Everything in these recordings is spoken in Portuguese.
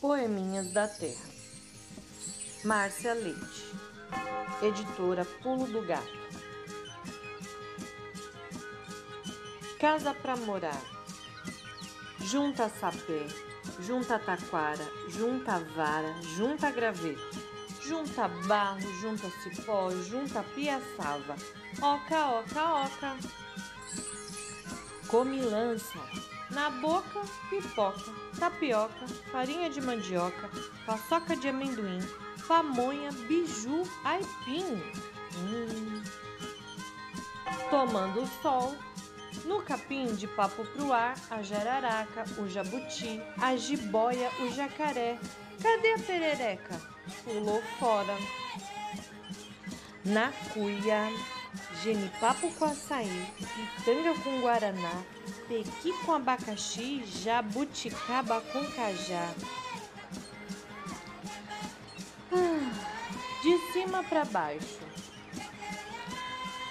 Poeminhas da Terra. Márcia Leite, editora Pulo do Gato. Casa pra morar. Junta sapé, junta taquara, junta vara, junta graveto, junta barro, junta cipó, junta piaçava. Oca, oca, oca. Comilança na boca, pipoca, tapioca, farinha de mandioca, paçoca de amendoim, pamonha, biju, aipim. Hum. Tomando o sol, no capim de papo pro ar, a jararaca, o jabuti, a jiboia, o jacaré. Cadê a perereca? Pulou fora. Na cuia, genipapo com açaí, pitanga com guaraná, pequi com abacaxi, jabuticaba com cajá. Ah, de cima para baixo.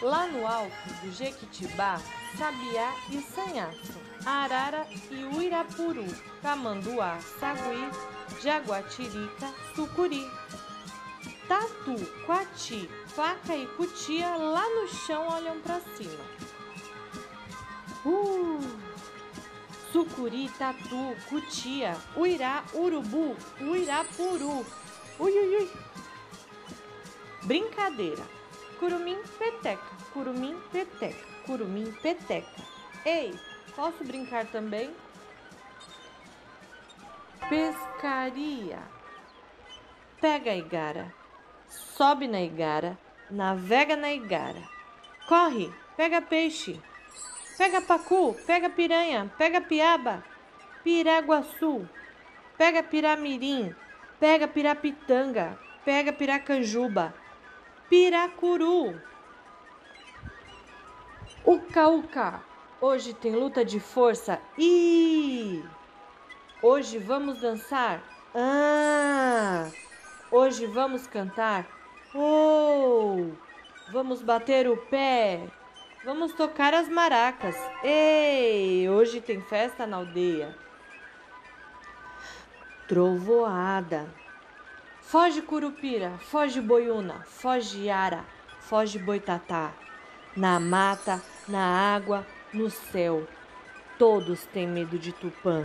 Lá no alto do Jequitibá, Sabiá e Sanhaço, Arara e Uirapuru, Camanduá, Sagui, Jaguatirica, Sucuri. Tatu, Quati, Faca e Cutia lá no chão olham para cima. Uh! Sucuri, Tatu, Cutia, Uirá, Urubu, Uirapuru. Ui, ui, ui. Brincadeira. Curumim, peteca, curumim, peteca, curumim, peteca. Ei, posso brincar também? Pescaria. Pega igara sobe na igara, navega na igara. Corre, pega peixe, pega pacu, pega piranha, pega piaba, piraguaçu, pega piramirim, pega pirapitanga, pega piracanjuba, piracuru. Uca, uca, hoje tem luta de força e hoje vamos dançar. Ah! Hoje vamos cantar. Oh! Vamos bater o pé. Vamos tocar as maracas. Ei! Hoje tem festa na aldeia. Trovoada. Foge curupira, foge boiuna, foge ara, foge boitatá. Na mata, na água, no céu. Todos têm medo de Tupã.